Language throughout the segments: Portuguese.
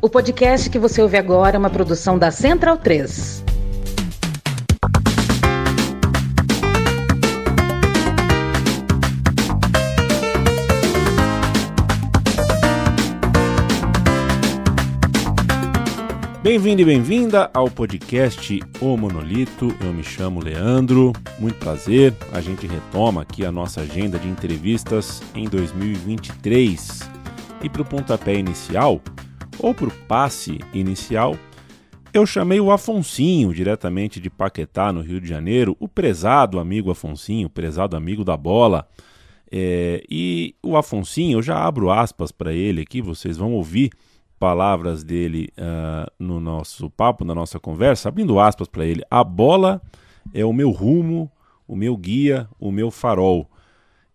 O podcast que você ouve agora é uma produção da Central 3. Bem-vindo e bem-vinda ao podcast O Monolito. Eu me chamo Leandro, muito prazer. A gente retoma aqui a nossa agenda de entrevistas em 2023. E para o pontapé inicial, ou o passe inicial, eu chamei o Afonsinho, diretamente de Paquetá, no Rio de Janeiro, o prezado amigo Afonsinho, prezado amigo da bola. É, e o Afonsinho, eu já abro aspas para ele aqui, vocês vão ouvir palavras dele uh, no nosso papo, na nossa conversa, abrindo aspas para ele: a bola é o meu rumo, o meu guia, o meu farol.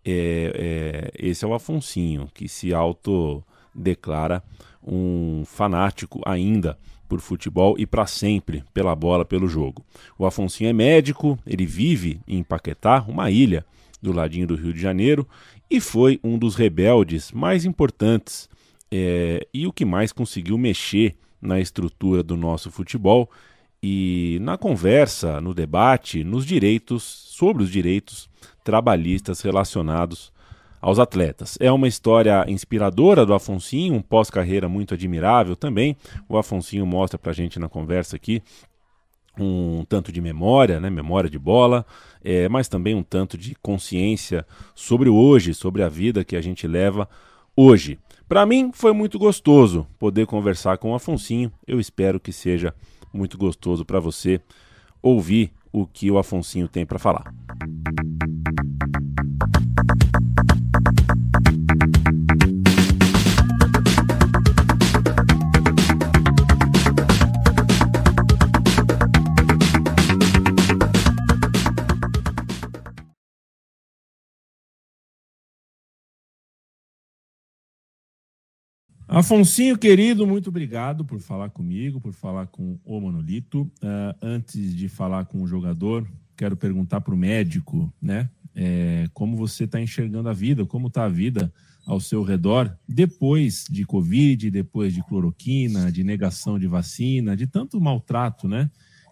É, é, esse é o Afonsinho, que se autodeclara um fanático ainda por futebol e para sempre pela bola, pelo jogo. O Afonsinho é médico, ele vive em Paquetá, uma ilha do ladinho do Rio de Janeiro, e foi um dos rebeldes mais importantes é, e o que mais conseguiu mexer na estrutura do nosso futebol e na conversa, no debate, nos direitos, sobre os direitos trabalhistas relacionados aos atletas. É uma história inspiradora do Afonsinho, um pós-carreira muito admirável também. O Afonsinho mostra pra gente na conversa aqui um tanto de memória, né, memória de bola, é, mas também um tanto de consciência sobre o hoje, sobre a vida que a gente leva hoje. Para mim foi muito gostoso poder conversar com o Afonsinho. Eu espero que seja muito gostoso para você ouvir o que o Afonsinho tem para falar. Afonsinho, querido, muito obrigado por falar comigo, por falar com o Monolito. Uh, antes de falar com o jogador, quero perguntar para o médico, né? É, como você está enxergando a vida, como está a vida ao seu redor depois de Covid, depois de cloroquina, de negação de vacina, de tanto maltrato, né?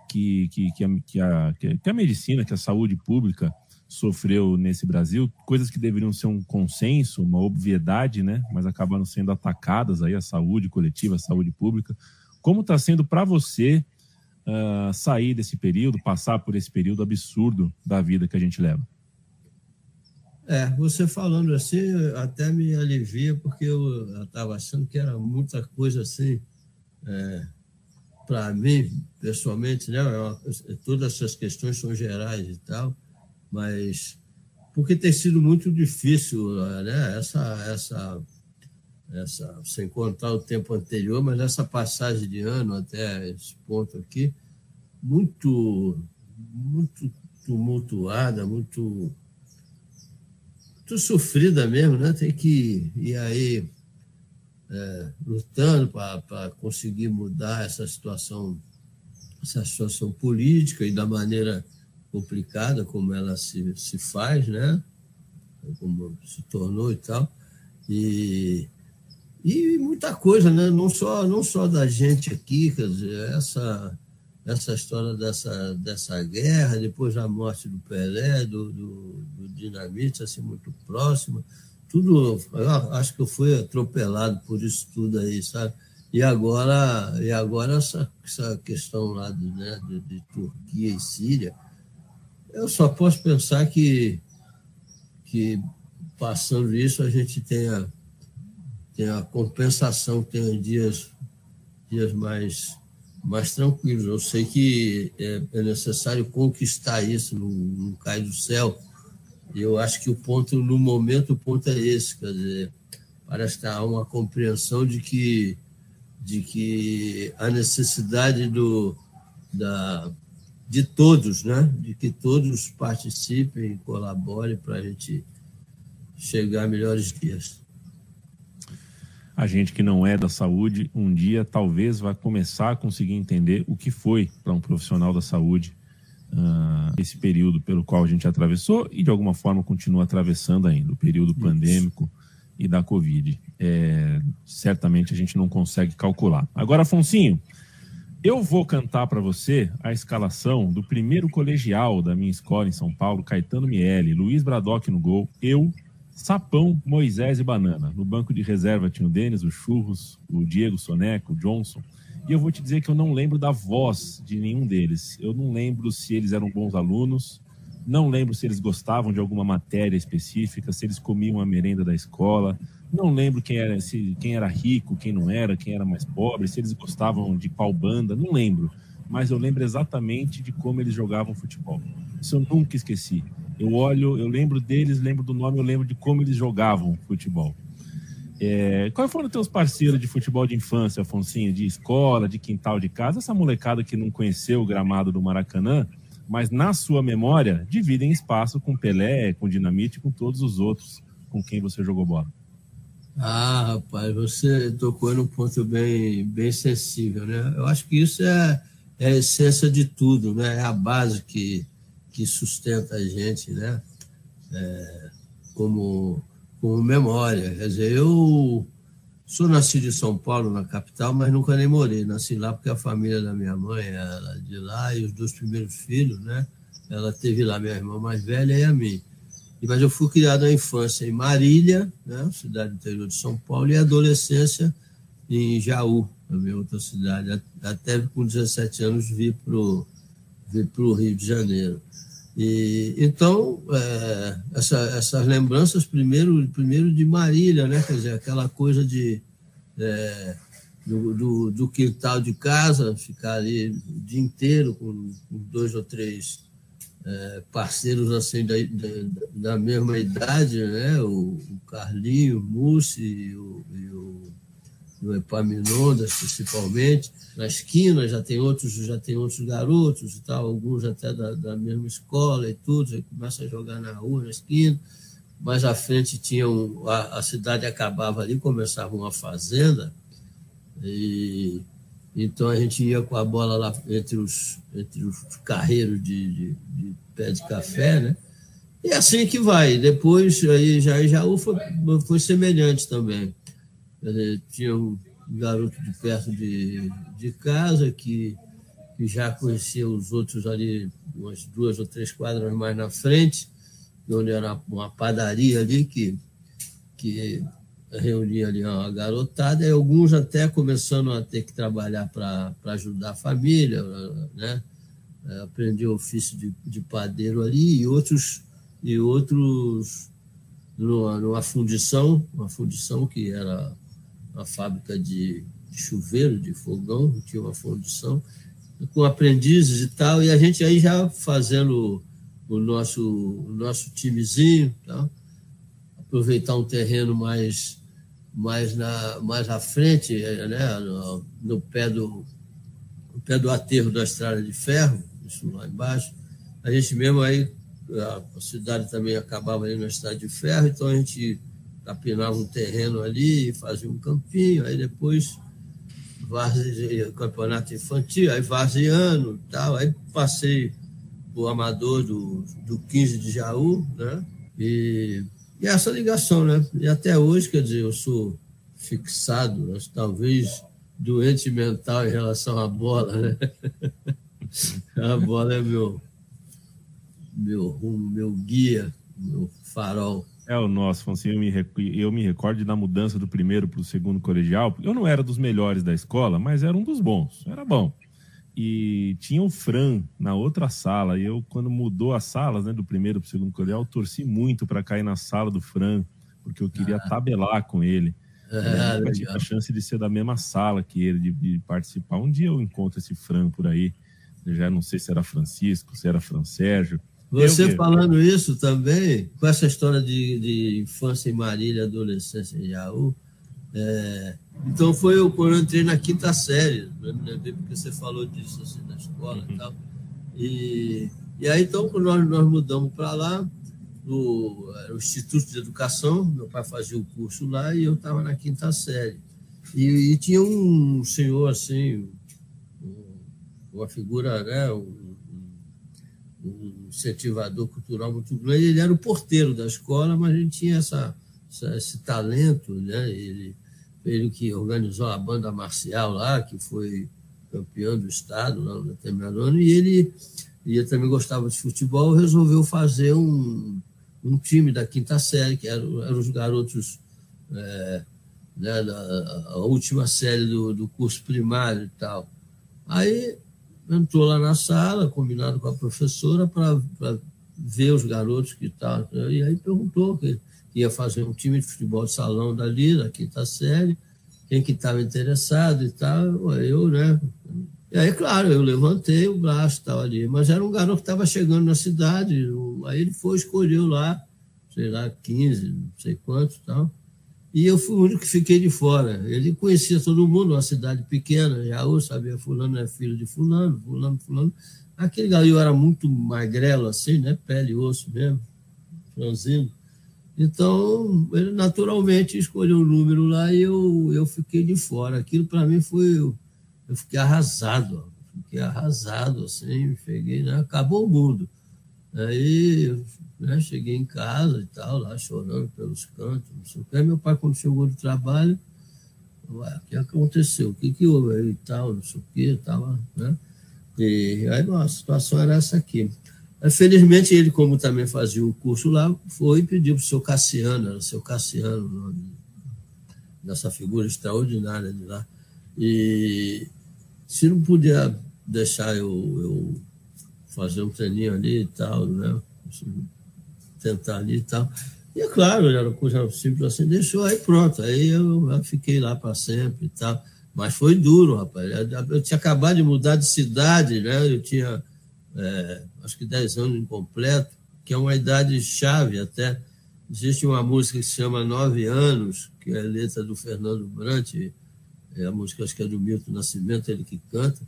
Que, que, que, a, que, a, que a medicina, que a saúde pública sofreu nesse Brasil, coisas que deveriam ser um consenso, uma obviedade, né? Mas acabaram sendo atacadas aí a saúde coletiva, a saúde pública. Como está sendo para você uh, sair desse período, passar por esse período absurdo da vida que a gente leva? É, você falando assim até me alivia, porque eu estava achando que era muita coisa assim, é, para mim, pessoalmente, né? É todas essas questões são gerais e tal mas porque tem sido muito difícil, né? Essa, essa, essa, sem contar o tempo anterior, mas essa passagem de ano até esse ponto aqui, muito, muito tumultuada, muito, muito sofrida mesmo, né? Tem que ir aí é, lutando para conseguir mudar essa situação, essa situação política e da maneira complicada como ela se, se faz, né? Como se tornou e tal. E, e muita coisa, né? Não só, não só da gente aqui, quer dizer, essa, essa história dessa, dessa guerra, depois a morte do Pelé, do, do, do Dinamite, assim, muito próxima. Tudo, acho que eu fui atropelado por isso tudo aí, sabe? E agora, e agora essa, essa questão lá né, de, de Turquia e Síria, eu só posso pensar que, que passando isso, a gente tenha, tenha compensação, tenha dias, dias mais, mais tranquilos. Eu sei que é, é necessário conquistar isso, não, não cai do céu. Eu acho que o ponto, no momento, o ponto é esse, quer dizer, parece que há uma compreensão de que, de que a necessidade do, da, de todos, né? de que todos participem e colaborem para a gente chegar a melhores dias. A gente que não é da saúde, um dia talvez vai começar a conseguir entender o que foi para um profissional da saúde uh, esse período pelo qual a gente atravessou e de alguma forma continua atravessando ainda, o período Isso. pandêmico e da Covid. É, certamente a gente não consegue calcular. Agora, Afonsinho, eu vou cantar para você a escalação do primeiro colegial da minha escola em São Paulo, Caetano Miele, Luiz Bradock no gol, eu, Sapão, Moisés e Banana. No banco de reserva tinha o Denis, o Churros, o Diego Soneco, o Johnson. E eu vou te dizer que eu não lembro da voz de nenhum deles. Eu não lembro se eles eram bons alunos, não lembro se eles gostavam de alguma matéria específica, se eles comiam a merenda da escola. Não lembro quem era, se, quem era rico, quem não era, quem era mais pobre, se eles gostavam de qual banda, não lembro. Mas eu lembro exatamente de como eles jogavam futebol. Isso eu nunca esqueci. Eu olho, eu lembro deles, lembro do nome, eu lembro de como eles jogavam futebol. É, quais foram os teus parceiros de futebol de infância, Afonso? De escola, de quintal de casa? Essa molecada que não conheceu o gramado do Maracanã, mas na sua memória dividem espaço com Pelé, com Dinamite, com todos os outros com quem você jogou bola. Ah, rapaz, você tocou num ponto bem, bem sensível, né? Eu acho que isso é, é a essência de tudo, né? É a base que, que sustenta a gente, né? É, como, como memória. Quer dizer, eu Sou nascido em São Paulo, na capital, mas nunca nem morei. Nasci lá porque a família da minha mãe era de lá e os dois primeiros filhos, né? Ela teve lá minha irmã mais velha e a mim. Mas eu fui criado na infância em Marília, né? cidade interior de São Paulo, e adolescência em Jaú, a minha outra cidade. Até com 17 anos vi para o Rio de Janeiro. E, então, é, essa, essas lembranças, primeiro, primeiro de Marília, né? quer dizer, aquela coisa de, é, do, do, do, quintal de casa, ficar ali o dia inteiro com, dois ou três é, parceiros assim da, da, da, mesma idade, né? o, o Carlinho, o Mussi o, e o no Epaminondas, principalmente. Na esquina já tem outros, já tem outros garotos e tal, alguns até da, da mesma escola e tudo, aí começa a jogar na rua, na esquina. Mais à frente tinha um, a, a cidade acabava ali, começava uma fazenda, e então a gente ia com a bola lá entre os, entre os carreiros de, de, de pé de café, né? E é assim que vai. Depois, aí já Jaú foi, foi semelhante também tinha um garoto de perto de, de casa que, que já conhecia os outros ali, umas duas ou três quadras mais na frente, onde era uma padaria ali que, que reunia ali uma garotada, e alguns até começando a ter que trabalhar para ajudar a família, né? aprendi o ofício de, de padeiro ali, e outros, e outros numa, numa fundição, uma fundição que era uma fábrica de, chuveiro, de fogão, tinha uma fundição, com aprendizes e tal, e a gente aí já fazendo o nosso, o nosso timezinho, tá? aproveitar um terreno mais, mais, na, mais à frente, né? no, no pé do, pé do aterro da estrada de ferro, isso lá embaixo. A gente mesmo aí, a cidade também acabava ali na estrada de ferro, então a gente capinava um terreno ali, fazia um campinho, aí depois várzea, campeonato infantil, aí varziano tal, aí passei o amador do, do 15 de Jaú, né? E, e essa ligação, né? E até hoje, quer dizer, eu sou fixado, talvez doente mental em relação à bola, né? A bola é meu, meu rumo, meu guia, meu farol. É o nosso, Fonseca. Eu me, eu me recordo da mudança do primeiro para o segundo colegial. Eu não era dos melhores da escola, mas era um dos bons. Era bom. E tinha o Fran na outra sala. E eu, quando mudou as salas, né, do primeiro para o segundo colegial, torci muito para cair na sala do Fran, porque eu queria ah. tabelar com ele. Ah, eu tive a chance de ser da mesma sala que ele, de, de, participar. Um dia eu encontro esse Fran por aí. Eu já não sei se era Francisco, se era Fran Sérgio. Você falando isso também, com essa história de, de infância em Marília, adolescência em Jaú, é, então foi eu, quando eu entrei na quinta série, né, porque você falou disso assim, na escola uhum. e tal. E, e aí, então, quando nós, nós mudamos para lá, no, o Instituto de Educação, meu pai fazia o curso lá e eu estava na quinta série. E, e, tinha um senhor assim, uma figura, né, um, um incentivador cultural muito grande. Ele era o porteiro da escola, mas gente tinha essa, esse talento, né? Ele, ele que organizou a banda marcial lá, que foi campeão do estado lá no determinado ano, e ele, ele também gostava de futebol, resolveu fazer um, um time da quinta série, que eram, eram os garotos é, né, da, a última série do, do curso primário e tal. Aí entrou lá na sala, combinado com a professora, para ver os garotos que estavam. E aí perguntou que ia fazer um time de futebol de salão dali, da quinta série, quem que estava interessado e tal. Eu, né? E aí, claro, eu levantei o braço e tal ali. Mas era um garoto que estava chegando na cidade. Aí ele foi, escolheu lá, sei lá, 15, não sei quantos e tal. E eu fui o único que fiquei de fora. Ele conhecia todo mundo, uma cidade pequena, eu sabia, fulano é filho de fulano, fulano, fulano. Aquele galinho era muito magrelo assim, né? Pele e osso mesmo, franzino. Então, ele naturalmente escolheu o um número lá e eu, eu fiquei de fora. Aquilo para mim foi. Eu, eu fiquei arrasado, fiquei arrasado, assim, cheguei, né? acabou o mundo. Aí né, cheguei em casa e tal, lá chorando pelos cantos, não sei o que. Meu pai, quando chegou do trabalho, o que aconteceu? O que, que houve aí e tal, não sei o que, tava, né? E aí, a situação era essa aqui. Felizmente, ele, como também fazia o curso lá, foi e pediu para o seu Cassiano, era o seu Cassiano, nome dessa figura extraordinária de lá. E se não puder deixar eu, eu fazer um treininho ali e tal, né? Tentar ali e tal. E é claro, era uma coisa simples assim, deixou, aí pronto. Aí eu, eu fiquei lá para sempre e tal. Mas foi duro, rapaz. Eu tinha acabado de mudar de cidade, né? Eu tinha é, acho que 10 anos incompleto, que é uma idade chave até. Existe uma música que se chama Nove Anos, que é letra do Fernando Brant, é a música acho que é do Milton Nascimento, ele que canta,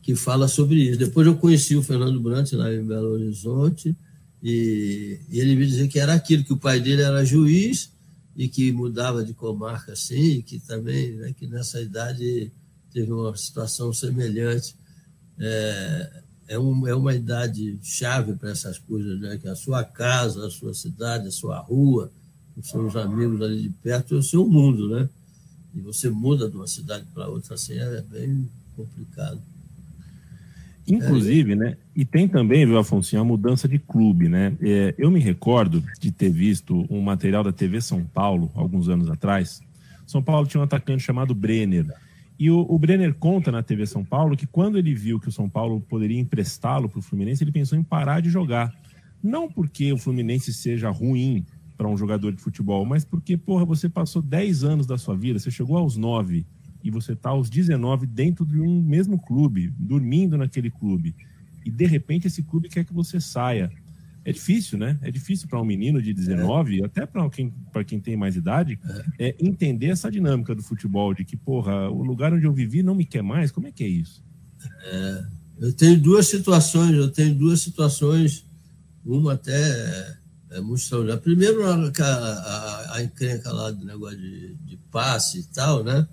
que fala sobre isso. Depois eu conheci o Fernando Brant lá em Belo Horizonte, e, e ele me dizia que era aquilo, que o pai dele era juiz e que mudava de comarca assim, e que também, né, que nessa idade teve uma situação semelhante. É, é, um, é uma idade chave para essas coisas, né? que a sua casa, a sua cidade, a sua rua, os seus amigos ali de perto é o seu mundo, né? E você muda de uma cidade para outra assim, é bem complicado. Inclusive, é. né? E tem também, viu, Afonso, a mudança de clube, né? É, eu me recordo de ter visto um material da TV São Paulo, alguns anos atrás. São Paulo tinha um atacante chamado Brenner. E o, o Brenner conta na TV São Paulo que quando ele viu que o São Paulo poderia emprestá-lo para o Fluminense, ele pensou em parar de jogar. Não porque o Fluminense seja ruim para um jogador de futebol, mas porque, porra, você passou 10 anos da sua vida, você chegou aos 9 e você está aos 19 dentro de um mesmo clube, dormindo naquele clube. E de repente esse clube quer que você saia é difícil, né? É difícil para um menino de 19, é. até para quem, quem tem mais idade, é. é. entender essa dinâmica do futebol, de que, porra, o lugar onde eu vivi não me quer mais. Como é que é isso? É, eu tenho duas situações, eu tenho duas situações, uma até é, é muito extraordinária. Primeiro, a, a, a encrenca lá do negócio de, de passe e tal, né?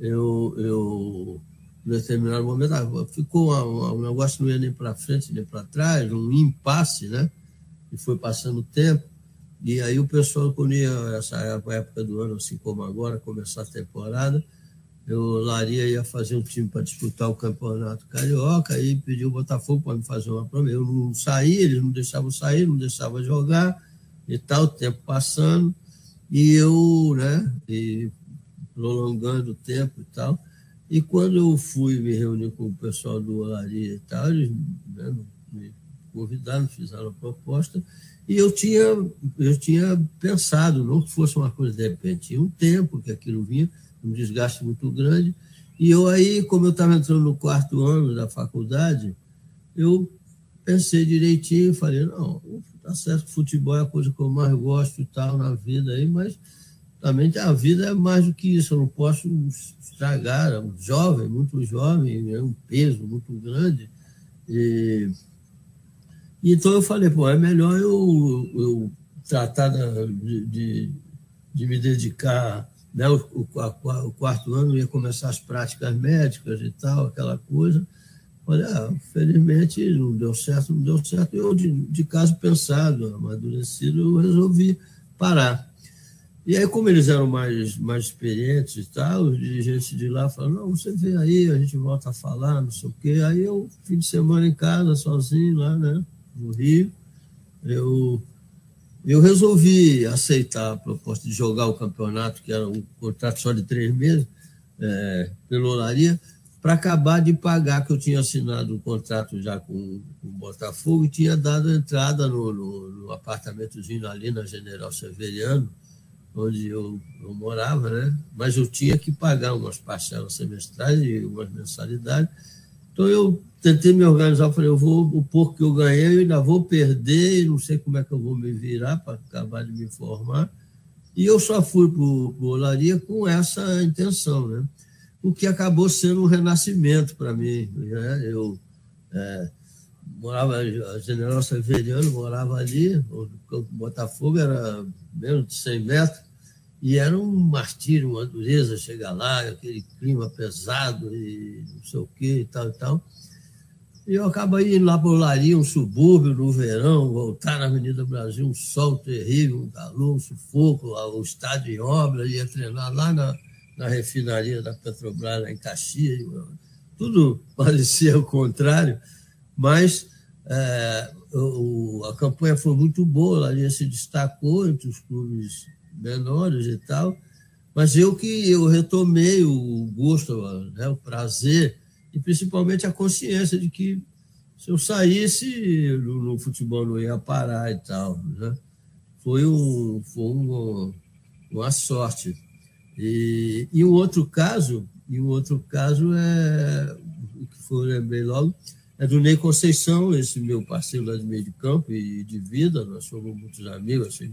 Eu, eu em determinado momento, ah, ficou um negócio não ia nem para frente nem para trás, um impasse, né? e foi passando o tempo. E aí o pessoal, quando ia, essa época do ano, assim como agora, começar a temporada, eu, Laria ia fazer um time para disputar o campeonato carioca, aí pediu o Botafogo para me fazer uma promessa. Eu não saí, eles não deixavam sair, não deixavam jogar e tal, o tempo passando, e eu, né, e prolongando o tempo e tal. E quando eu fui me reunir com o pessoal do Olaria e tal, eles né, me convidaram, fizeram a proposta, e eu tinha, eu tinha pensado, não que fosse uma coisa de repente, um tempo que aquilo vinha, um desgaste muito grande, e eu aí, como eu estava entrando no quarto ano da faculdade, eu pensei direitinho, falei, não, tá certo que futebol é a coisa que eu mais gosto e tal na vida aí, mas também a vida é mais do que isso, eu não posso estragar, é um jovem, muito jovem, é um peso muito grande, e então eu falei, pô, é melhor eu, eu tratar de, de, de me dedicar. Né? O, o, a, o, quarto ano ia começar as práticas médicas e tal, aquela coisa. Falei, ah, felizmente não deu certo, não deu certo. Eu, de, de caso pensado, amadurecido, eu resolvi parar. E aí, como eles eram mais, mais experientes e tal, os dirigentes de lá falaram, não, você vem aí, a gente volta a falar, não sei o quê. Aí eu, fim de semana em casa, sozinho lá, né, no Rio, eu, eu resolvi aceitar a proposta de jogar o campeonato, que era um contrato só de três meses, é, pelo Olaria, para acabar de pagar, que eu tinha assinado um contrato já com, com o Botafogo e tinha dado entrada no, no, no apartamentozinho ali na General Severiano, onde eu, eu, morava, né? mas eu tinha que pagar umas parcelas semestrais e umas mensalidades. Então eu tentei me organizar, falei, eu vou, o pouco que eu ganhei, eu ainda vou perder, não sei como é que eu vou me virar para acabar de me formar. E eu só fui para o Olaria com essa intenção, né? o que acabou sendo um renascimento para mim. Né? Eu é, morava, a General Severiano morava ali, o campo Botafogo era menos de 100 metros, e era um martírio, uma dureza chegar lá, aquele clima pesado e não sei o quê e tal e tal. E eu acabei indo lá para Laria, um subúrbio no verão, voltar na Avenida Brasil, um sol terrível, um calor, um sufoco, o estádio em obra, ia treinar lá na, na refinaria da Petrobras, lá em Caxias. Tudo parecia o contrário, mas é, o, a campanha foi muito boa, a se destacou entre os clubes menores e tal, mas eu que eu retomei o gosto, né, o prazer e principalmente a consciência de que se eu saísse no, no futebol não ia parar e tal, né? Foi um foi uma, sorte. E, e um outro caso, e um outro caso é o que foi bem logo é do Ney Conceição, esse meu parceiro lá de meio de campo e de vida, nós somos muitos amigos, assim,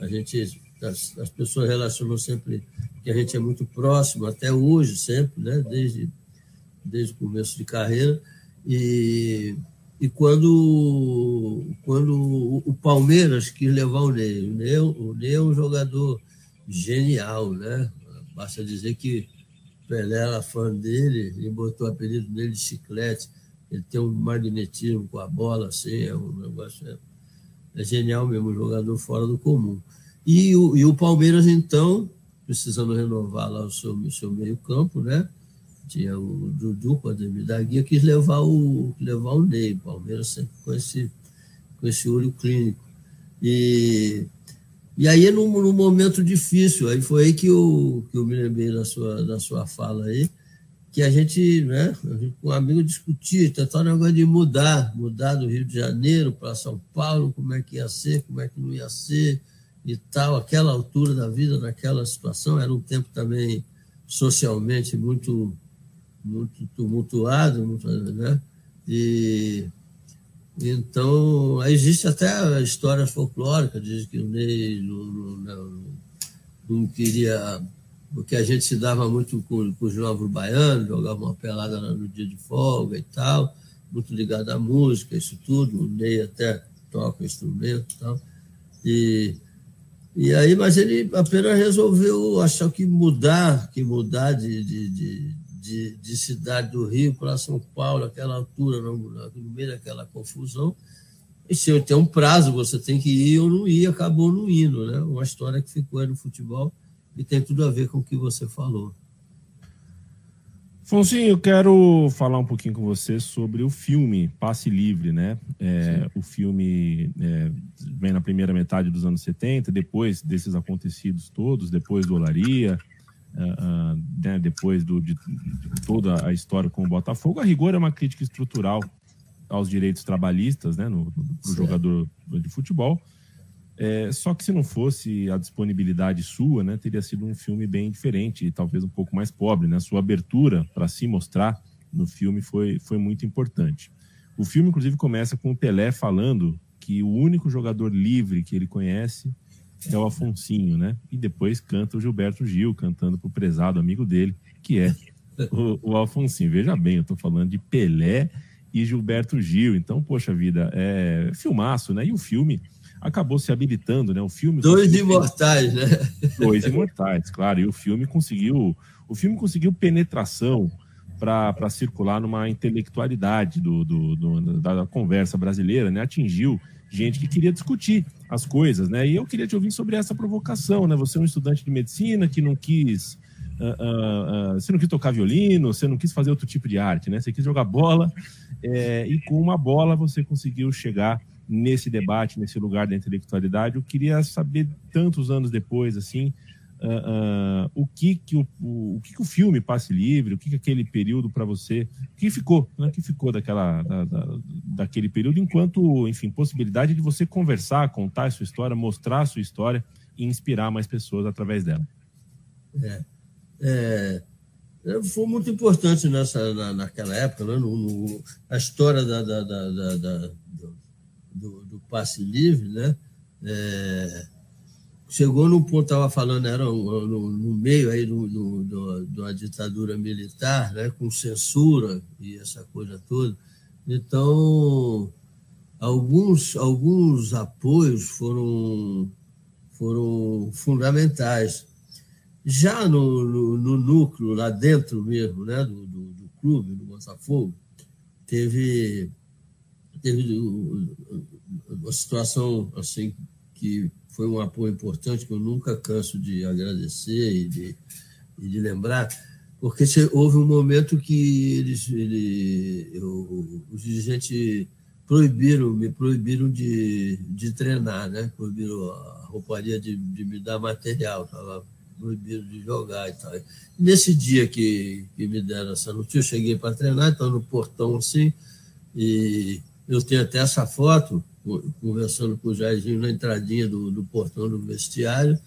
a gente as, as pessoas relacionam sempre que a gente é muito próximo, até hoje, sempre, né? desde, desde o começo de carreira. E, e quando, quando o Palmeiras quis levar o Ney, o Ney, o Ney é um jogador genial, né? Basta dizer que Pelé era fã dele e botou o apelido dele de chiclete. Ele tem um magnetismo com a bola, assim, é um negócio. É, é genial mesmo, um jogador fora do comum. E o, e o Palmeiras, então, precisando renovar lá o seu, o seu meio-campo, né? Tinha o Dudu com a da Guia, quis levar o, levar o Ney. O Palmeiras sempre com esse, com esse olho clínico. E, e aí, num, num momento difícil, aí foi aí que eu, que eu me lembrei da sua, da sua fala aí, que a gente, né, com um amigo discutia, tentar o negócio de mudar, mudar do Rio de Janeiro para São Paulo, como é que ia ser, como é que não ia ser, e tal, aquela altura da vida, naquela situação, era um tempo também socialmente muito, muito tumultuado, muito, né? E então, existe até histórias folclóricas, diz que o Ney não, não, não, queria, porque a gente se dava muito com, com os novos baianos, jogava uma pelada no dia de folga e tal, muito ligado à música, isso tudo, o Ney até toca instrumento e tal. E e aí, mas ele apenas resolveu achar que mudar, que mudar de, de, de, de, de cidade do Rio para São Paulo, aquela altura, no, no meio daquela confusão. E se tem um prazo, você tem que ir ou não ir, acabou não indo, né? Uma história que ficou aí no futebol e tem tudo a ver com o que você falou. Fonzinho, eu quero falar um pouquinho com você sobre o filme Passe Livre, né? É, o filme é, vem na primeira metade dos anos 70, depois desses acontecidos todos, depois do Olaria, uh, uh, né, depois do, de, de, toda a história com o Botafogo. A rigor é uma crítica estrutural aos direitos trabalhistas, né, no, no jogador de futebol. É, só que se não fosse a disponibilidade sua, né, teria sido um filme bem diferente e talvez um pouco mais pobre. Né? Sua abertura para se mostrar no filme foi, foi muito importante. O filme, inclusive, começa com o Pelé falando que o único jogador livre que ele conhece é o Afonsinho, né? E depois canta o Gilberto Gil, cantando para o prezado amigo dele, que é o, o Alfonsinho. Veja bem, eu estou falando de Pelé e Gilberto Gil. Então, poxa vida, é filmaço, né? E o filme acabou se habilitando, né? O filme dois imortais, né? Dois imortais, claro. E o filme conseguiu, o filme conseguiu penetração para circular numa intelectualidade do, do, do, da conversa brasileira, né? Atingiu gente que queria discutir as coisas, né? E eu queria te ouvir sobre essa provocação, né? Você é um estudante de medicina que não quis. Uh, uh, uh, você não quis tocar violino, você não quis fazer outro tipo de arte, né? Você quis jogar bola é, e com uma bola você conseguiu chegar nesse debate, nesse lugar da intelectualidade. Eu queria saber tantos anos depois, assim, uh, uh, o que que o, o, o, que que o filme Passe Livre, o que que aquele período para você, o que ficou, né? O que ficou daquela, da, da, daquele período, enquanto, enfim, possibilidade de você conversar, contar a sua história, mostrar a sua história e inspirar mais pessoas através dela. É, é, é foi muito importante nessa, na, naquela época, né? no, no, a história da, da, da, da do, do, passe livre, né? É, chegou no ponto, estava falando, era no, no, meio aí do, do, do, de uma ditadura militar, né, com censura e essa coisa toda. Então, alguns, alguns apoios foram, foram fundamentais. Já no, no, no núcleo, lá dentro mesmo, né, do, do, do clube, do Botafogo, teve, teve uma situação assim que foi um apoio importante que eu nunca canso de agradecer e de, e de lembrar, porque houve um momento que eles, ele, eu, os dirigentes proibiram, me proibiram de, de treinar, né? proibiram a rouparia de, de me dar material, estava proibido de jogar e tal. Nesse dia que, que me deram essa notícia, eu cheguei para treinar, então no portão assim, e eu tenho até essa foto, conversando com o Jairzinho na entradinha do, do portão do vestiário,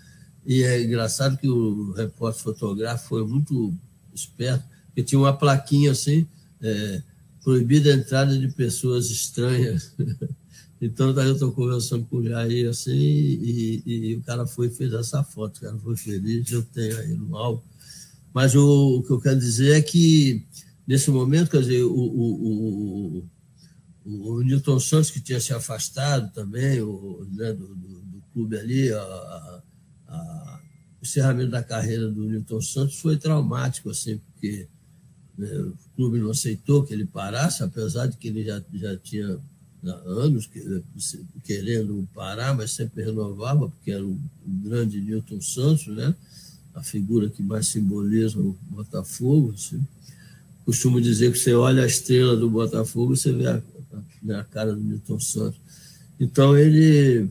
e é engraçado que o repórter fotográfico foi muito esperto, porque tinha uma plaquinha assim, é, proibida a entrada de pessoas estranhas. então, daí eu estou conversando com o Jair assim, e, e, e, o cara foi e fez essa foto, o cara foi feliz, eu tenho aí no álbum. Mas o, o que eu quero dizer é que, nesse momento, quer dizer, o, o, o o Newton Santos, que tinha se afastado também o, né, do, do, do, clube ali, a, a, o encerramento da carreira do Newton Santos foi traumático, assim, porque né, o clube não aceitou que ele parasse, apesar de que ele já, já tinha anos querendo parar, mas sempre renovava, porque era o, grande Newton Santos, né? a figura que mais simboliza o Botafogo. Assim. Costumo dizer que você olha a estrela do Botafogo, você vê a, na cara do Milton Santos. Então, ele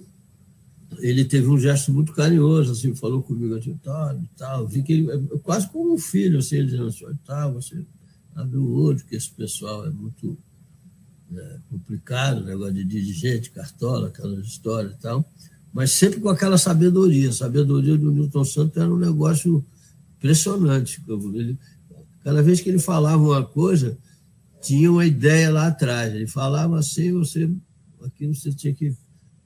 ele teve um gesto muito carinhoso, assim, falou comigo assim, tal, tal, vi que ele, quase como um filho, assim, ele dizendo assim, tal, você abre o olho, que esse pessoal é muito é, complicado, negócio de dirigente, cartola, aquelas histórias e tal, mas sempre com aquela sabedoria, a sabedoria do Newton Santos era um negócio impressionante, ele, cada vez que ele falava uma coisa, tinha uma ideia lá atrás. Ele falava assim, você aquilo você tinha que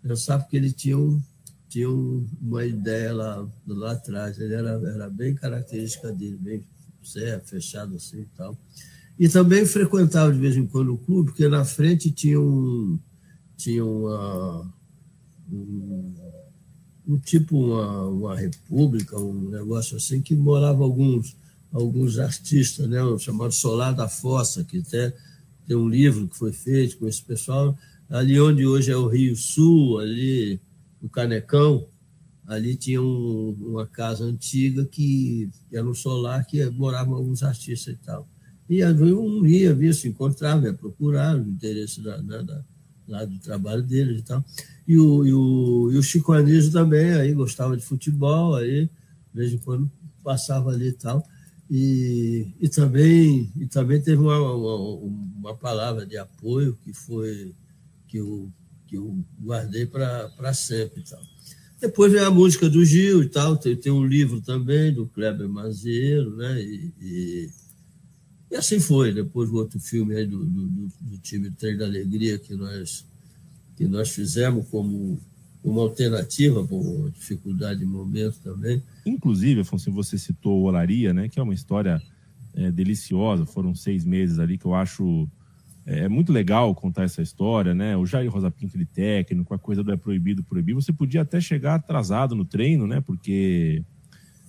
pensar porque ele tinha, um, tinha uma ideia lá, lá atrás. Ele era, era bem característica dele, bem certo, fechado assim e tal. E também frequentava de vez em quando o clube, porque na frente tinha um, tinha uma, um, um tipo uma, uma república, um negócio assim, que morava alguns alguns artistas, né, o chamado Solar da Fossa, que até tem um livro que foi feito com esse pessoal, ali onde hoje é o Rio Sul, ali o Canecão, ali tinha um, uma casa antiga que era um solar que moravam alguns artistas e tal. E um ia, via, se encontrava, ia procurar o interesse da, da, lá do trabalho deles e tal. E o, e o, e o Chico Anísio também, aí gostava de futebol, aí de vez em quando passava ali e tal. E, e, também, e também teve uma, uma, uma palavra de apoio que foi que eu, que eu guardei para sempre. Tal. Depois vem a música do Gil e tal, tem, tem um livro também do Kleber Mazeiro, né? E, e, e, assim foi. Depois o outro filme aí do, do, do time Trem da Alegria que nós, que nós fizemos como uma alternativa por dificuldade de momento também. Inclusive, Afonso, você citou Olaria, né, que é uma história é, deliciosa. Foram seis meses ali que eu acho é, é, muito legal contar essa história, né? O Jair Rosa Pinto de técnico, a coisa do é proibido proibir. Você podia até chegar atrasado no treino, né? Porque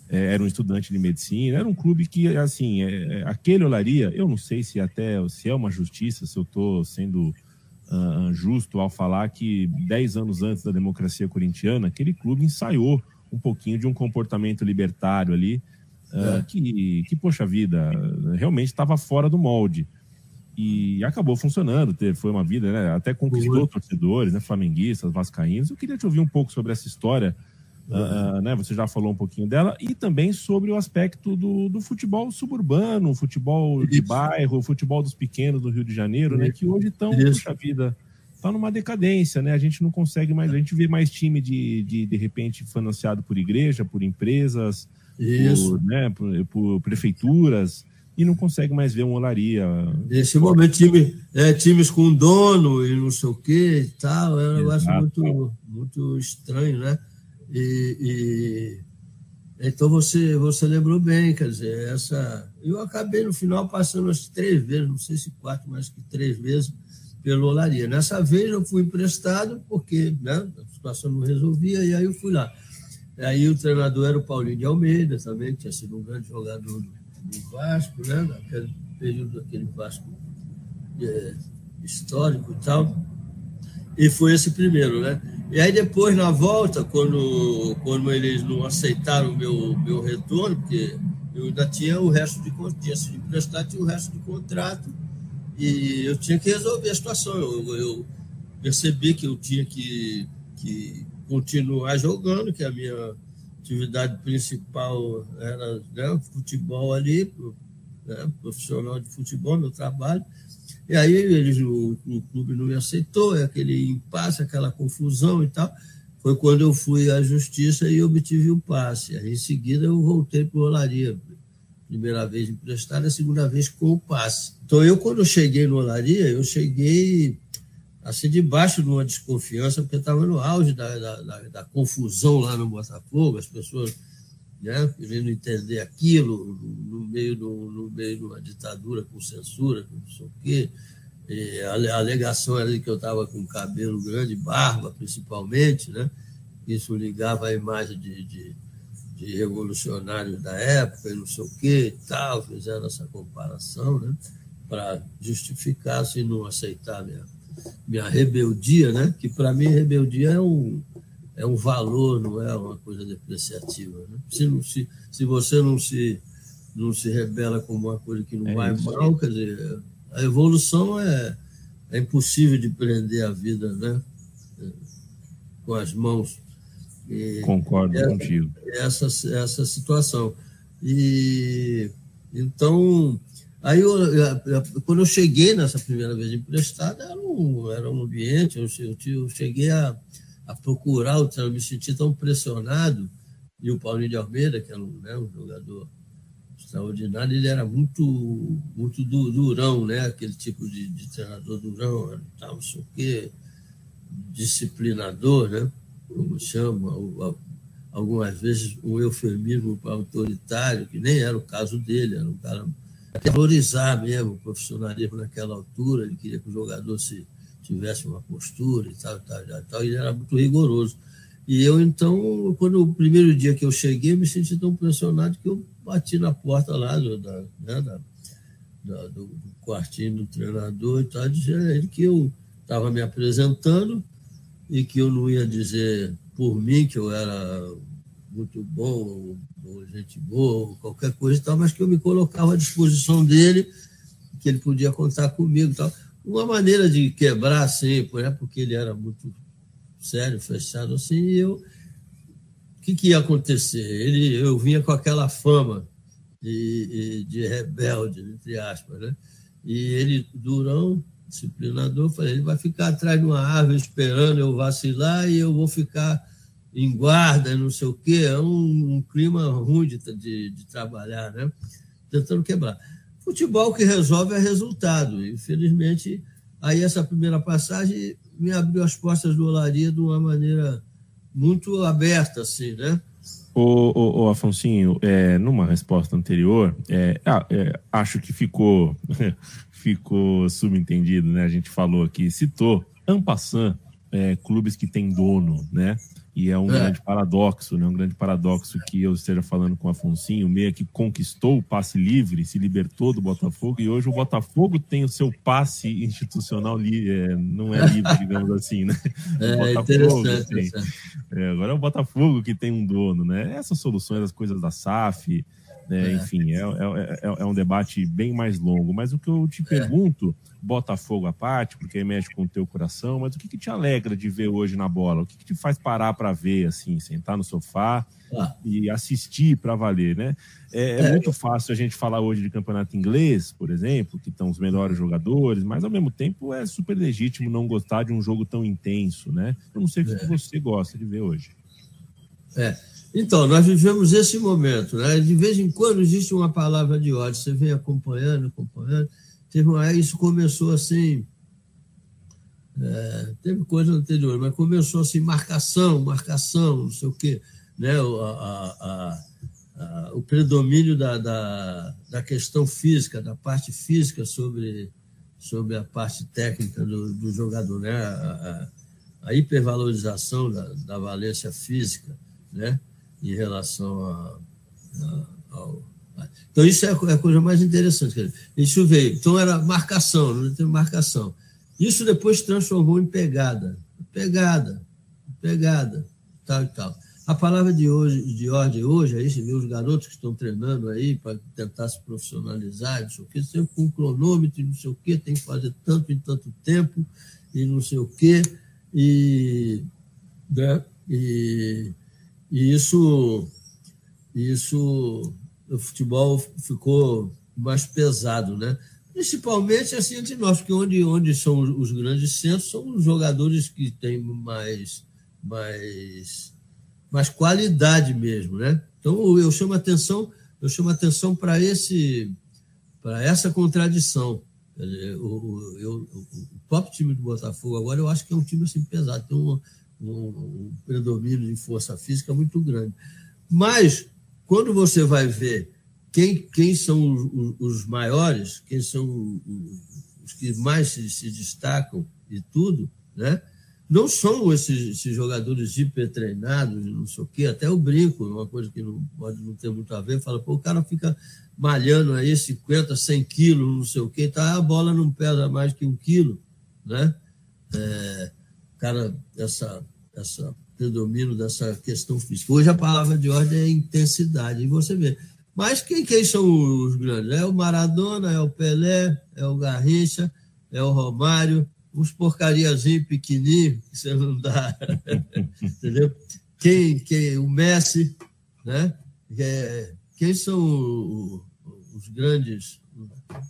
é, era um estudante de medicina, era um clube que, assim, é, é aquele Olaria, eu não sei se até se é uma justiça, se eu estou sendo uh, justo ao falar que 10 anos antes da democracia corintiana, aquele clube ensaiou um pouquinho de um comportamento libertário ali, uh, é. que, que, poxa vida, realmente estava fora do molde. E acabou funcionando, teve, foi uma vida, né, até conquistou torcedores, né, flamenguistas, vascaínos. Eu queria te ouvir um pouco sobre essa história, uh, né, você já falou um pouquinho dela, e também sobre o aspecto do, do futebol suburbano, futebol de bairro, futebol dos pequenos do Rio de Janeiro, né, que hoje estão, puxa vida, está numa decadência, né? A gente não consegue mais, a gente vê mais time de, de, de repente, financiado por igreja, por empresas, por, né, por, por, prefeituras, e não consegue mais ver uma olaria. Nesse momento, time, é, times com dono e não sei o que e tal, é um negócio muito, muito estranho, né? E, e, então você, você lembrou bem, quer dizer, essa. Eu acabei no final passando as três vezes, não sei se quatro, mais que três vezes, pela olaria. Nessa vez eu fui emprestado porque né, a situação não resolvia, e aí eu fui lá. Aí o treinador era o Paulinho de Almeida também, que tinha sido um grande jogador do, do Vasco, né, naquele período daquele Vasco é, histórico e tal. E foi esse primeiro, né? E aí depois, na volta, quando, quando eles não aceitaram o meu, meu retorno, porque eu ainda tinha o resto de tinha sido emprestado, tinha o resto de contrato, e eu tinha que resolver a situação. Eu, eu percebi que eu tinha que, que continuar jogando, que a minha atividade principal era né, futebol ali, né, profissional de futebol, meu trabalho. E aí eles, o, o clube não me aceitou, é aquele impasse, aquela confusão e tal. Foi quando eu fui à justiça e obtive o um passe. Aí, em seguida eu voltei para o Olaria primeira vez emprestado, a segunda vez com o passe. Então, eu, quando cheguei no Olaria, eu cheguei assim debaixo de uma desconfiança, porque estava no auge da, da, da, da, confusão lá no Botafogo, as pessoas né, querendo entender aquilo, no, meio, no, meio de uma ditadura com censura, com não sei o quê. E a, alegação era de que eu estava com cabelo grande, barba principalmente, né? Isso ligava à imagem de, de de revolucionários da época e não sei o que e tal, fizeram essa comparação, né? Para justificar se não aceitar minha, minha rebeldia, né? Que para mim rebeldia é um, é um valor, não é uma coisa depreciativa. Né? Se, não, se, se você não se, não se rebela como uma coisa que não é vai isso. mal, quer dizer, a evolução é, é impossível de prender a vida, né? Com as mãos e Concordo essa, contigo. Essa, essa situação. E então, aí eu, quando eu cheguei nessa primeira vez emprestada, era um, era um ambiente, eu, eu, cheguei a, a procurar, eu me senti tão pressionado, e o Paulinho de Almeida, que era um, né, um jogador extraordinário, ele era muito, muito durão, né? aquele tipo de, de treinador durão, tal, não sei o quê, disciplinador, né? como chama, algumas vezes um eufemismo autoritário, que nem era o caso dele, era um cara valorizar mesmo o profissionalismo naquela altura, ele queria que o jogador se tivesse uma postura e tal, tal, tal, tal, e ele era muito rigoroso. E eu, então, quando o primeiro dia que eu cheguei, me senti tão pressionado que eu bati na porta lá do, da, né, da, da, do, do quartinho do treinador e tal, dizendo a ele que eu estava me apresentando e que eu não ia dizer por mim que eu era muito bom, ou gente boa, ou qualquer coisa e tal, mas que eu me colocava à disposição dele, que ele podia contar comigo e tal. Uma maneira de quebrar, assim, né, porque ele era muito sério, fechado assim, e eu. O que, que ia acontecer? Ele, eu vinha com aquela fama de, de rebelde, entre aspas, né? E ele, durão, disciplinador, falei, ele vai ficar atrás de uma árvore esperando eu vacilar e eu vou ficar em guarda, não sei o quê. É um, um clima ruim de, de, de, trabalhar, né? Tentando quebrar. Futebol que resolve é resultado. Infelizmente, aí essa primeira passagem me abriu as portas do Olaria de uma maneira muito aberta, assim, né? O, o, o Afonsinho, é, numa resposta anterior, é, ah, é, acho que ficou ficou subentendido, né? A gente falou aqui, citou Ampassan, é, clubes que têm dono, né? E é um é. grande paradoxo, né? Um grande paradoxo que eu esteja falando com o Afonso, meia que conquistou o passe livre, se libertou do Botafogo, e hoje o Botafogo tem o seu passe institucional li, é, não é livre, digamos assim, né? É, interessante. É, agora é o Botafogo que tem um dono, né? Essas soluções, as coisas da SAF? É. Enfim, é, é, é, é, um debate bem mais longo. Mas o que eu te é. pergunto, Botafogo à parte, porque aí mexe com o teu coração, mas o que, que te alegra de ver hoje na bola? O que, que te faz parar para ver, assim, sentar no sofá ah. e assistir para valer, né? É, é, muito fácil a gente falar hoje de campeonato inglês, por exemplo, que estão os melhores jogadores, mas ao mesmo tempo é super legítimo não gostar de um jogo tão intenso, né? Eu não sei o que, que você gosta de ver hoje. É, então, nós vivemos esse momento. Né? De vez em quando existe uma palavra de ódio, você vem acompanhando, acompanhando. Teve uma, isso começou assim. É, teve coisa anterior, mas começou assim: marcação, marcação, não sei o quê. Né? A, a, a, o predomínio da, da, da, questão física, da parte física sobre, sobre a parte técnica do, do jogador, né? a hipervalorização da, da valência física. Né? Em relação a, a, ao. Então, isso é a coisa mais interessante. Isso veio. Então, era marcação, não tem marcação. Isso depois se transformou em pegada. Pegada, pegada, tal e tal. A palavra de hoje, de ordem hoje, aí você vê os garotos que estão treinando aí para tentar se profissionalizar, não sei o quê, sempre com um cronômetro, não sei o quê, tem que fazer tanto em tanto tempo, e não sei o quê, e, né, e e isso, isso, o futebol ficou mais pesado, né? Principalmente assim entre nós, porque onde, onde são os grandes centros são os jogadores que têm mais, mais, mais qualidade mesmo, né? Então eu chamo atenção, eu chamo atenção para esse, para essa contradição. O, o, eu, o, top time do Botafogo agora eu acho que é um time assim pesado, tem uma, um predomínio de força física muito grande. Mas, quando você vai ver quem, quem são os, os maiores, quem são os que mais se, se destacam e tudo, né? não são esses, esses jogadores hipertreinados, não sei o quê, até o brinco, uma coisa que não pode não ter muito a ver, fala, pô, o cara fica malhando aí 50, 100 quilos, não sei o quê, tá, a bola não pesa mais que um quilo, né? É, cara, essa, essa predomínio dessa questão física. Hoje a palavra de ordem é intensidade, e você vê. Mas quem, quem são os grandes? É o Maradona, é o Pelé, é o Garrincha, é o Romário, uns porcariazinhos pequenininhos que você não dá, entendeu? Quem, quem, o Messi, né? É, quem são os grandes,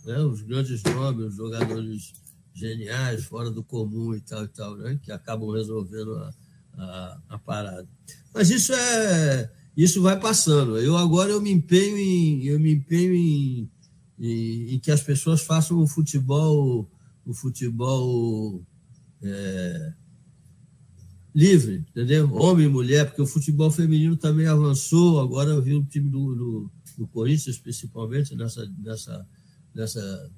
né? os grandes nomes, os jogadores geniais, fora do comum e tal e tal, né? que acabam resolvendo a, a, a parada. Mas isso é isso vai passando. Eu agora eu me empenho em eu me empenho em, em, em que as pessoas façam o futebol o futebol é, livre, entendeu? Homem e mulher, porque o futebol feminino também avançou. Agora eu vi o time do, do, do Corinthians, principalmente, nessa, nessa, nessa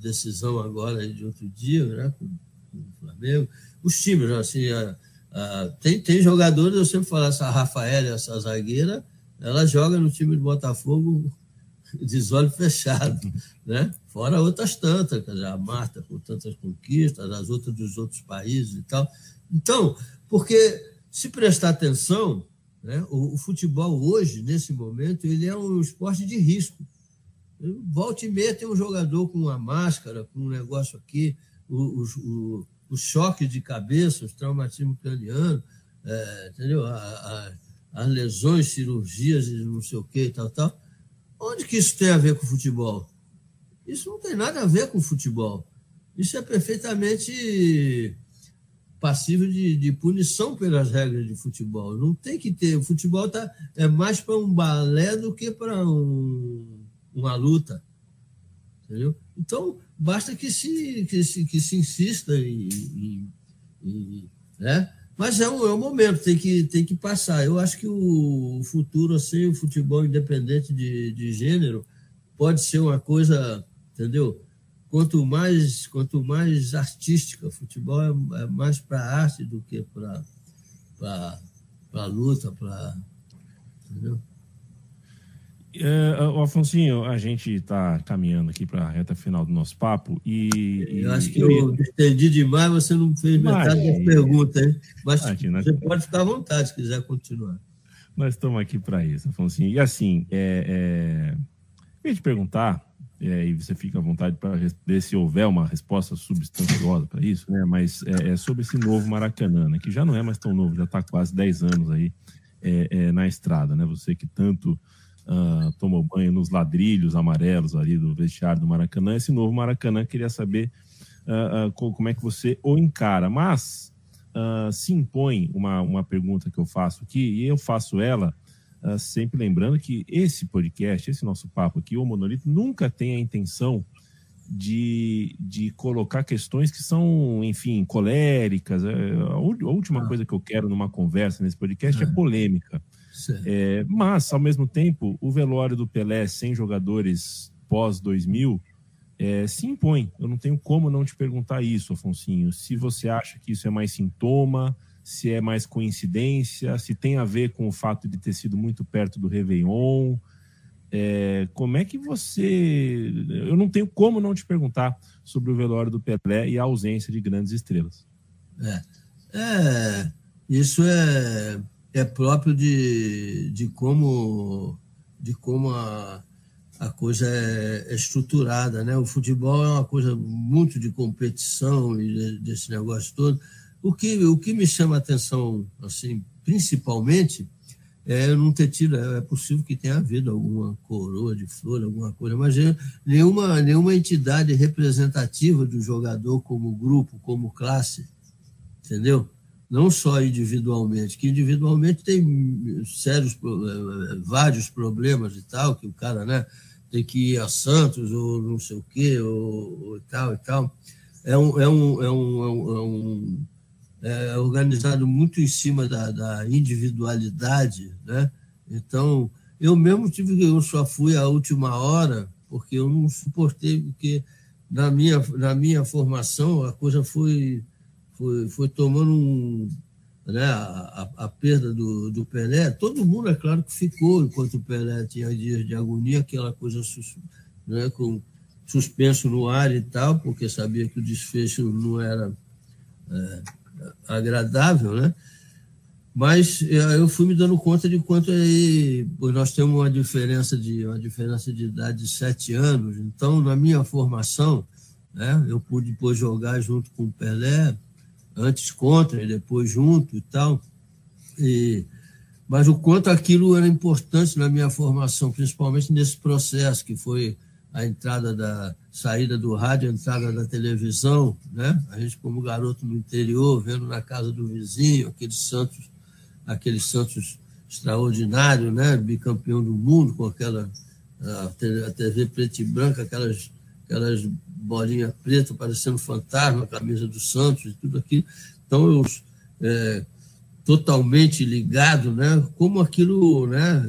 decisão agora de outro dia, né, com, com o Flamengo. Os times, assim, a, ah, tem, tem jogadores, eu sempre falo, essa Rafaela, essa zagueira, ela joga no time de Botafogo de olho fechado, né? Fora outras tantas, quer dizer, a Marta com tantas conquistas, as outras dos outros países e tal. Então, porque se prestar atenção, né, o, o futebol hoje, nesse momento, ele é um esporte de risco. Volta e meia tem um jogador com uma máscara, com um negócio aqui, o, o, o choque de cabeça, os traumatismos cranianos, é, entendeu? A, a, as lesões, cirurgias não sei o que e tal, tal. Onde que isso tem a ver com futebol? Isso não tem nada a ver com futebol. Isso é perfeitamente passível de, de punição pelas regras de futebol. Não tem que ter. O futebol tá, é mais para um balé do que para um, uma luta. Entendeu? Então, basta que se, que se, que se insista e, né? Mas é um, é um momento, tem que, tem que passar. Eu acho que o futuro, assim, o futebol independente de, de gênero, pode ser uma coisa, entendeu? Quanto mais, quanto mais artística, o futebol é, é mais para arte do que para luta, para. Entendeu? É, Afonso, a gente está caminhando aqui para a reta final do nosso papo e. Eu acho que eu estendi demais, você não fez metade das perguntas, hein? Mas Imagina. você pode ficar à vontade se quiser continuar. Nós estamos aqui para isso, Afonso. E assim, é, é... eu ia te perguntar, é, e você fica à vontade para ver se houver uma resposta substanciosa para isso, né? Mas é, é, sobre esse novo Maracanã, né? que já não é mais tão novo, já está quase 10 anos aí é, é, na estrada, né? Você que tanto uh, tomou banho nos ladrilhos amarelos ali do vestiário do Maracanã. Esse novo Maracanã, queria saber uh, uh, como é que você o encara. Mas se impõe uma, uma pergunta que eu faço aqui, e eu faço ela sempre lembrando que esse podcast, esse nosso papo aqui, o Monolito, nunca tem a intenção de, de colocar questões que são, enfim, coléricas. É, a, última ah. coisa que eu quero numa conversa nesse podcast é, é polêmica. É, mas, ao mesmo tempo, o velório do Pelé sem jogadores pós-2000 é, se impõe. Eu não tenho como não te perguntar isso, Afonsinho. Se você acha que isso é mais sintoma, se é mais coincidência, se tem a ver com o fato de ter sido muito perto do Réveillon. É, como é que você. Eu não tenho como não te perguntar sobre o velório do Pelé e a ausência de grandes estrelas. É, é isso é é próprio de, de como, de como a, a coisa é, é, estruturada. Né? O futebol é uma coisa muito de competição e desse negócio todo. O que, o que me chama a atenção, assim, principalmente, é eu não ter tido, é, é possível que tenha havido alguma coroa de flor, alguma coisa, mas nenhuma, nenhuma entidade representativa do jogador como grupo, como classe, entendeu? Não só individualmente, que individualmente tem sérios, eh, vários problemas e tal, que o cara né, tem que ir a Santos ou não sei o quê, ou, ou tal e tal. É, um, é, um, é, um, é, um, é organizado muito em cima da, da individualidade, né? Então, eu mesmo tive eu só fui à última hora, porque eu não suportei, porque na minha, na minha formação a coisa foi foi, foi tomando um, né, a, a, perda do, do Pelé, todo mundo, é claro, que ficou enquanto o Pelé tinha dias de agonia, aquela coisa né, com suspenso no ar e tal, porque sabia que o desfecho não era é, agradável, né? Mas é, eu fui me dando conta de quanto aí, nós temos uma diferença de uma diferença de idade de sete anos. Então, na minha formação, né, eu pude depois jogar junto com o Pelé, antes contra e depois junto e tal. E, mas o quanto aquilo era importante na minha formação, principalmente nesse processo que foi a entrada da saída do rádio, a entrada da televisão, né? A gente como garoto no interior, vendo na casa do vizinho aqueles Santos, aqueles Santos extraordinário, né? Bicampeão do mundo com aquela a TV preta e branca, aquelas aquelas bolinha preta parecendo fantasma, a camisa do Santos e tudo aquilo. Então, eu é, totalmente ligado, né? Como aquilo, né?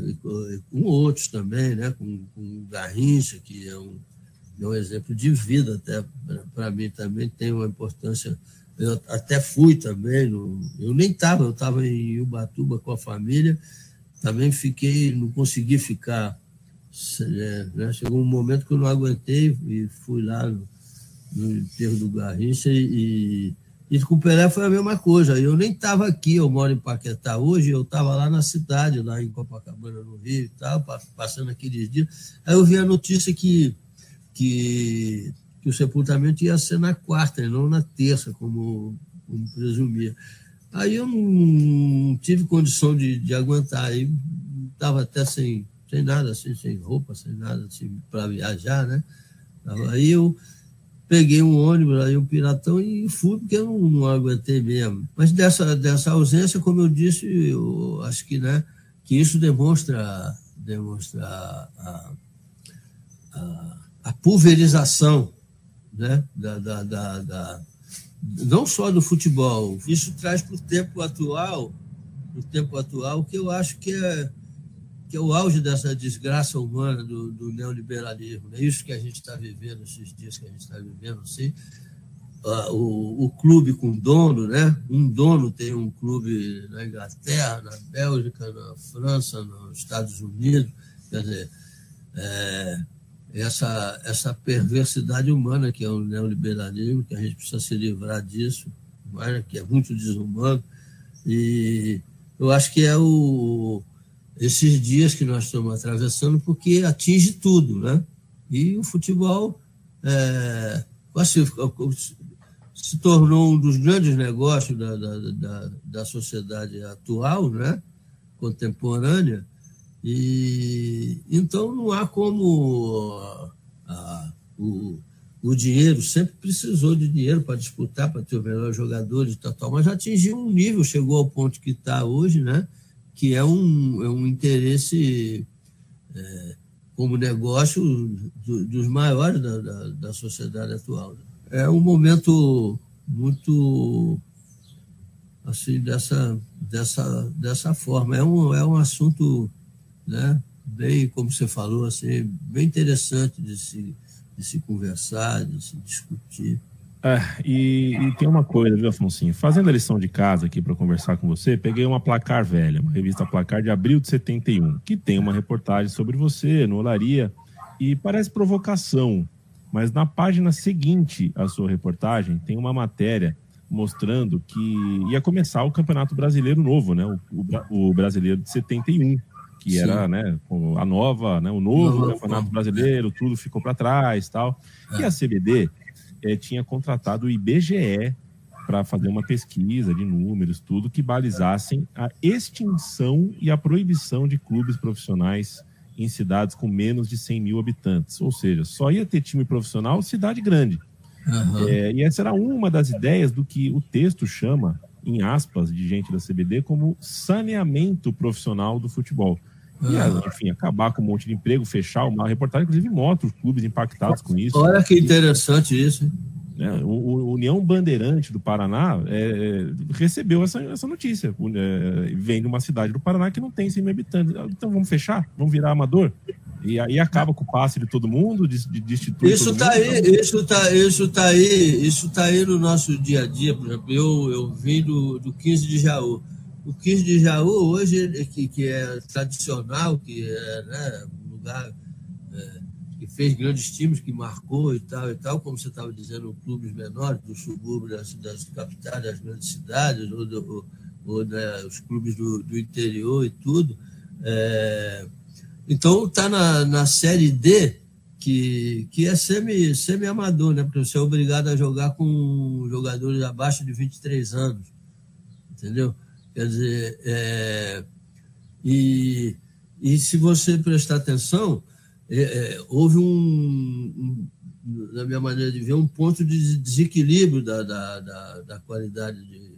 Com outros também, né? Com, com o Garrincha, que é um, é um exemplo de vida até para mim também tem uma importância. Eu até fui também, no, eu nem estava, eu estava em Ubatuba com a família, também fiquei, não consegui ficar né? Chegou um momento que eu não aguentei e fui lá no, no enterro do Garrincha e, e, com o Pelé foi a mesma coisa. Eu nem estava aqui, eu moro em Paquetá hoje, eu estava lá na cidade, lá em Copacabana, no Rio e tal, passando aqueles dias. Aí eu vi a notícia que, que, que o sepultamento ia ser na quarta e não na terça, como, como presumia. Aí eu não tive condição de, de aguentar, aí estava até sem sem nada assim, sem roupa, sem nada assim, para viajar, né? Aí eu peguei um ônibus aí, um piratão, e fui, porque eu não, não, aguentei mesmo. Mas dessa, dessa ausência, como eu disse, eu acho que, né, que isso demonstra, demonstra a, a, a pulverização né, da, da, da, da, não só do futebol. Isso traz para o tempo atual, o tempo atual, que eu acho que é que é o auge dessa desgraça humana do, do neoliberalismo. É isso que a gente está vivendo, esses dias que a gente está vivendo, sim. o, o, clube com dono, né? Um dono tem um clube na Inglaterra, na Bélgica, na França, nos Estados Unidos. Quer dizer, é, essa, essa perversidade humana que é o neoliberalismo, que a gente precisa se livrar disso, né? que é muito desumano. E eu acho que é o, esses dias que nós estamos atravessando, porque atinge tudo, né? E o futebol é, assim, se tornou um dos grandes negócios da, da, da, da sociedade atual, né? contemporânea, e então não há como a, o, o dinheiro sempre precisou de dinheiro para disputar, para ter os melhores jogadores e tal, tal, mas atingiu um nível, chegou ao ponto que está hoje, né? Que é um, é um interesse é, como negócio do, dos maiores da, da, da sociedade atual. É um momento muito assim dessa dessa dessa forma é um é um assunto né bem como você falou assim bem interessante de se de se conversar de se discutir é, e, e, tem uma coisa, viu, Afonso? Fazendo a lição de casa aqui para conversar com você, peguei uma placar velha, uma revista placar de abril de 71, que tem uma reportagem sobre você no Olaria, e parece provocação, mas na página seguinte à sua reportagem, tem uma matéria mostrando que ia começar o Campeonato Brasileiro Novo, né? O, o, o Brasileiro de 71, que Sim. era né, a nova, né, o novo não, Campeonato. Brasileiro, tudo ficou para trás tal. É. E a CBD é, tinha contratado o IBGE para fazer uma pesquisa de números, tudo que balizassem a extinção e a proibição de clubes profissionais em cidades com menos de 100 mil habitantes. Ou seja, só ia ter time profissional cidade grande. Uhum. É, e essa era uma das ideias do que o texto chama, em aspas, de gente da CBD, como saneamento profissional do futebol. E, uhum. enfim, acabar com um monte de emprego, fechar uma reportagem, inclusive mostra os clubes impactados com isso. Olha que interessante isso. Hein? Né? O, o, União Bandeirante do Paraná é, recebeu essa, essa notícia. É, vem de uma cidade do Paraná que não tem 100 mil habitantes. Então vamos fechar? Vamos virar amador? E aí acaba com o passe de todo mundo, destitui isso está aí, então... isso está isso tá aí, isso tá aí no nosso dia a dia. Por exemplo, eu, eu vim do, do 15 de Jaú. O 15 de Jaú hoje, que, que é tradicional, que é né, um lugar fez grandes times, que marcou e tal e tal, como você estava dizendo, clubes menores, dos subúrbios das, das capitais, das grandes cidades, ou, do, ou né, os clubes do, do, interior e tudo. É, então está na, na série D, que, que é semi, semi-amador, né? Porque você é obrigado a jogar com jogadores abaixo de 23 anos. Entendeu? Quer dizer, é, e, e se você prestar atenção, é, é, houve um, um, na minha maneira de ver, um ponto de desequilíbrio da, da, da, da qualidade de,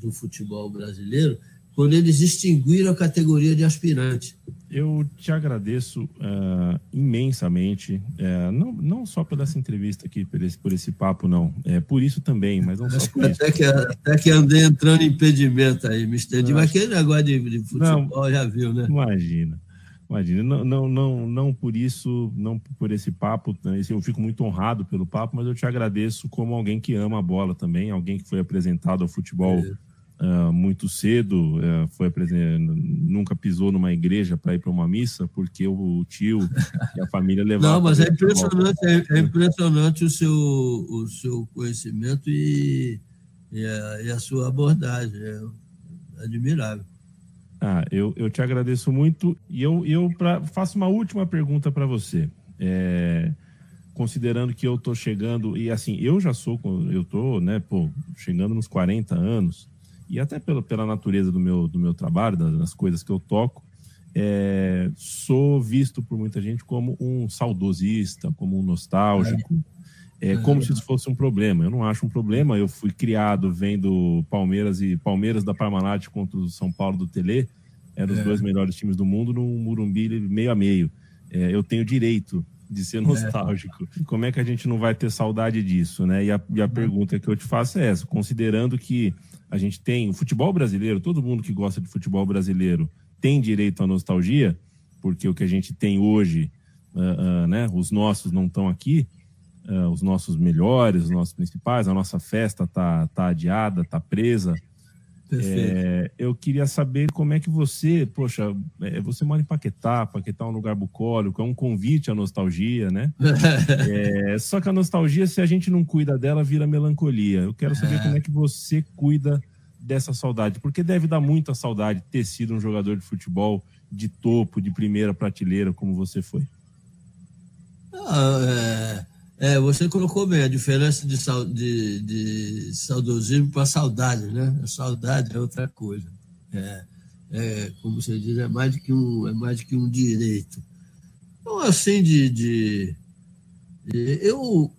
do futebol brasileiro quando eles extinguiram a categoria de aspirante. Eu te agradeço uh, imensamente, uh, não, não só pela essa entrevista aqui, por esse, por esse papo, não. É por isso também, mas não Acho só por até isso. Que, até que andei entrando em impedimento aí, me estendi, mas aquele negócio de, de futebol não, já viu, né? Imagina. Imagina, não, não, não, não por isso, não por esse papo, né? eu fico muito honrado pelo papo, mas eu te agradeço como alguém que ama a bola também, alguém que foi apresentado ao futebol é. Uh, muito cedo, uh, foi nunca pisou numa igreja para ir para uma missa, porque o tio e a família levaram. Não, mas é impressionante, é, é, impressionante o seu, o seu conhecimento e, e, a, e a sua abordagem, é admirável. Ah, eu, eu te agradeço muito e eu, eu pra, faço uma última pergunta para você. É, considerando que eu tô chegando, e assim, eu já sou, eu tô, né, pô, chegando nos 40 anos, e até pela, pela natureza do meu, do meu trabalho, das, coisas que eu toco, é, sou visto por muita gente como um saudosista, como um nostálgico, é, como se isso fosse um problema. Eu não acho um problema. Eu fui criado vendo Palmeiras e Palmeiras da Parmalat contra o São Paulo do Tele. Eram os é. dois melhores times do mundo no Murumbi meio a meio. É, eu tenho direito de ser é. nostálgico. Como é que a gente não vai ter saudade disso, né? E a, e a uhum. pergunta que eu te faço é essa: considerando que a gente tem o futebol brasileiro, todo mundo que gosta de futebol brasileiro tem direito à nostalgia, porque o que a gente tem hoje, uh, uh, né? Os nossos não estão aqui uh, os nossos melhores, os nossos principais. A nossa festa tá, tá adiada, tá presa. É, eu queria saber como é que você, poxa, é, você mora em Paquetá, Paquetá é um lugar bucólico, é um convite à nostalgia, né? é, só que a nostalgia, se a gente não cuida dela, vira melancolia. Eu quero saber é. como é que você cuida dessa saudade, porque deve dar muita saudade ter sido um jogador de futebol de topo, de primeira prateleira, como você foi. Ah, é, é, você colocou bem a diferença de, de, de saudosismo para saudade, né? A saudade é outra coisa. É, é, como você diz, é mais do que um, é mais do que um direito. Então, assim, de, de, eu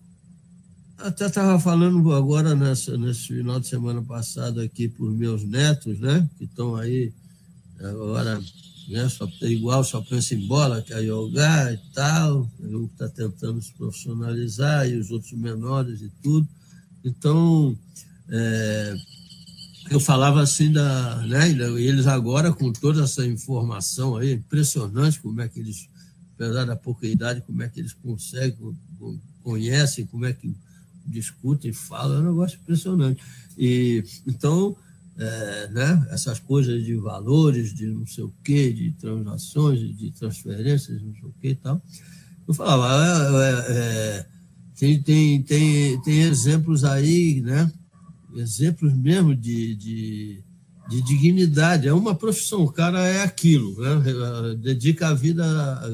até estava falando agora nessa, nesse final de semana passado aqui por meus netos, né? Que estão aí agora né? Só, igual só pensa em bola, quer jogar e tal, um está tentando se profissionalizar e os outros menores e tudo. Então, é, eu falava assim da, né, eles agora com toda essa informação aí, impressionante como é que eles, apesar da pouca idade, como é que eles conseguem, conhecem, como é que discutem, falam, é um negócio impressionante. E então é, né, essas coisas de valores, de não sei o quê, de transações, de transferências, não sei o quê e tal. Eu falava, é, é, é, tem, tem, tem, tem exemplos aí, né? Exemplos mesmo de, de, de dignidade. É uma profissão, o cara é aquilo, né? dedica a vida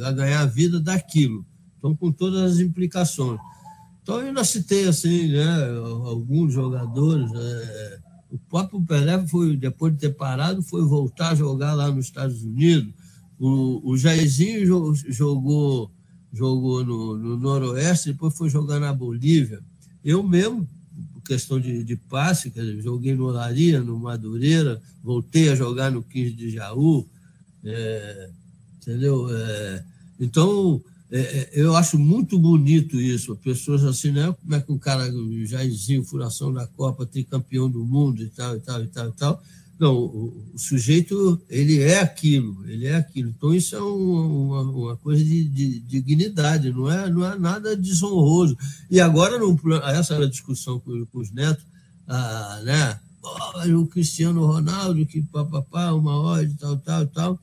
a ganhar a vida daquilo. Então, com todas as implicações. Então, eu ainda citei assim, né, alguns jogadores. É, o próprio Pelé foi, depois de ter parado, foi voltar a jogar lá nos Estados Unidos. O, o Jairzinho jogou, jogou no, no Noroeste, depois foi jogar na Bolívia. Eu mesmo, questão de, de passe, dizer, joguei no Olaria, no Madureira, voltei a jogar no 15 de Jaú. É, entendeu? É, então, é, é, eu acho muito bonito isso. Pessoas assim, né? Como é que um cara, Jairzinho, furação da Copa, tem campeão do mundo e tal, e tal, e tal, e tal. Não, o, o sujeito, ele é aquilo, ele é aquilo. Então, isso é um, uma, uma, coisa de, de, de, dignidade, não é, não é nada desonroso. E agora, no, essa era a discussão com, com os netos, ah, né? Oh, o Cristiano Ronaldo, que papapá, uma hora e tal, tal, tal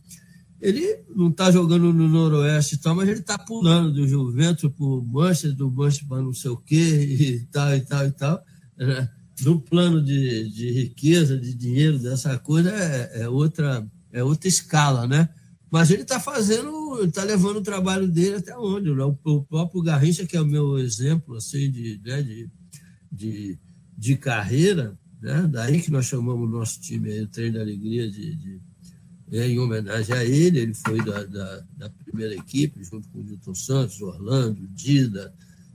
ele não está jogando no Noroeste e tal, mas ele está pulando do Juventus para o Manchester, do Manchester para não sei o quê, e tal, e tal, e tal. Né? No plano de, de riqueza, de dinheiro, dessa coisa, é, é, outra, é outra escala, né? Mas ele está fazendo, está levando o trabalho dele até onde? O, o próprio Garrincha, que é o meu exemplo assim, de, né, de, de, de carreira, né? daí que nós chamamos o nosso time aí, o Treino da Alegria de, de é, em homenagem a ele. Ele foi da, da, da primeira equipe, junto com o Nilton Santos, Orlando, Dida,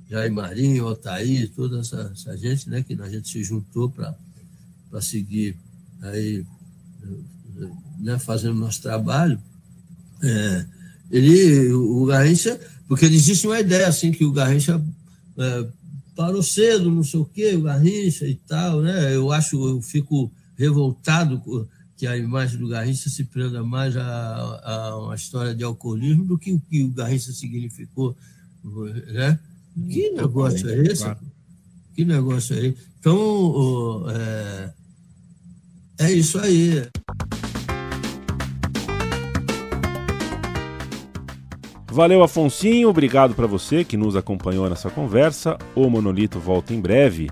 Jair Marinho, Altair, toda essa, essa gente, né, que a gente se juntou para seguir aí, né, fazendo nosso trabalho. É, ele, o Garrincha, porque existe uma ideia assim que o Garrincha é, parou cedo, não sei o quê, o Garrincha e tal, né? Eu acho, eu fico revoltado que a imagem do Garrincha se prenda mais a, a uma história de alcoolismo do que o que o Garrincha significou. Né? Que negócio é esse? Claro. Que negócio é esse? Então, é, é isso aí. Valeu, Afonsinho. Obrigado para você que nos acompanhou nessa conversa. O Monolito volta em breve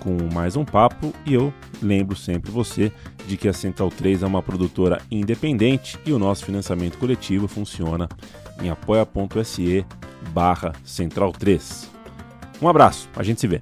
com mais um papo e eu lembro sempre você de que a Central 3 é uma produtora independente e o nosso financiamento coletivo funciona em apoia.se barra Central 3. Um abraço, a gente se vê.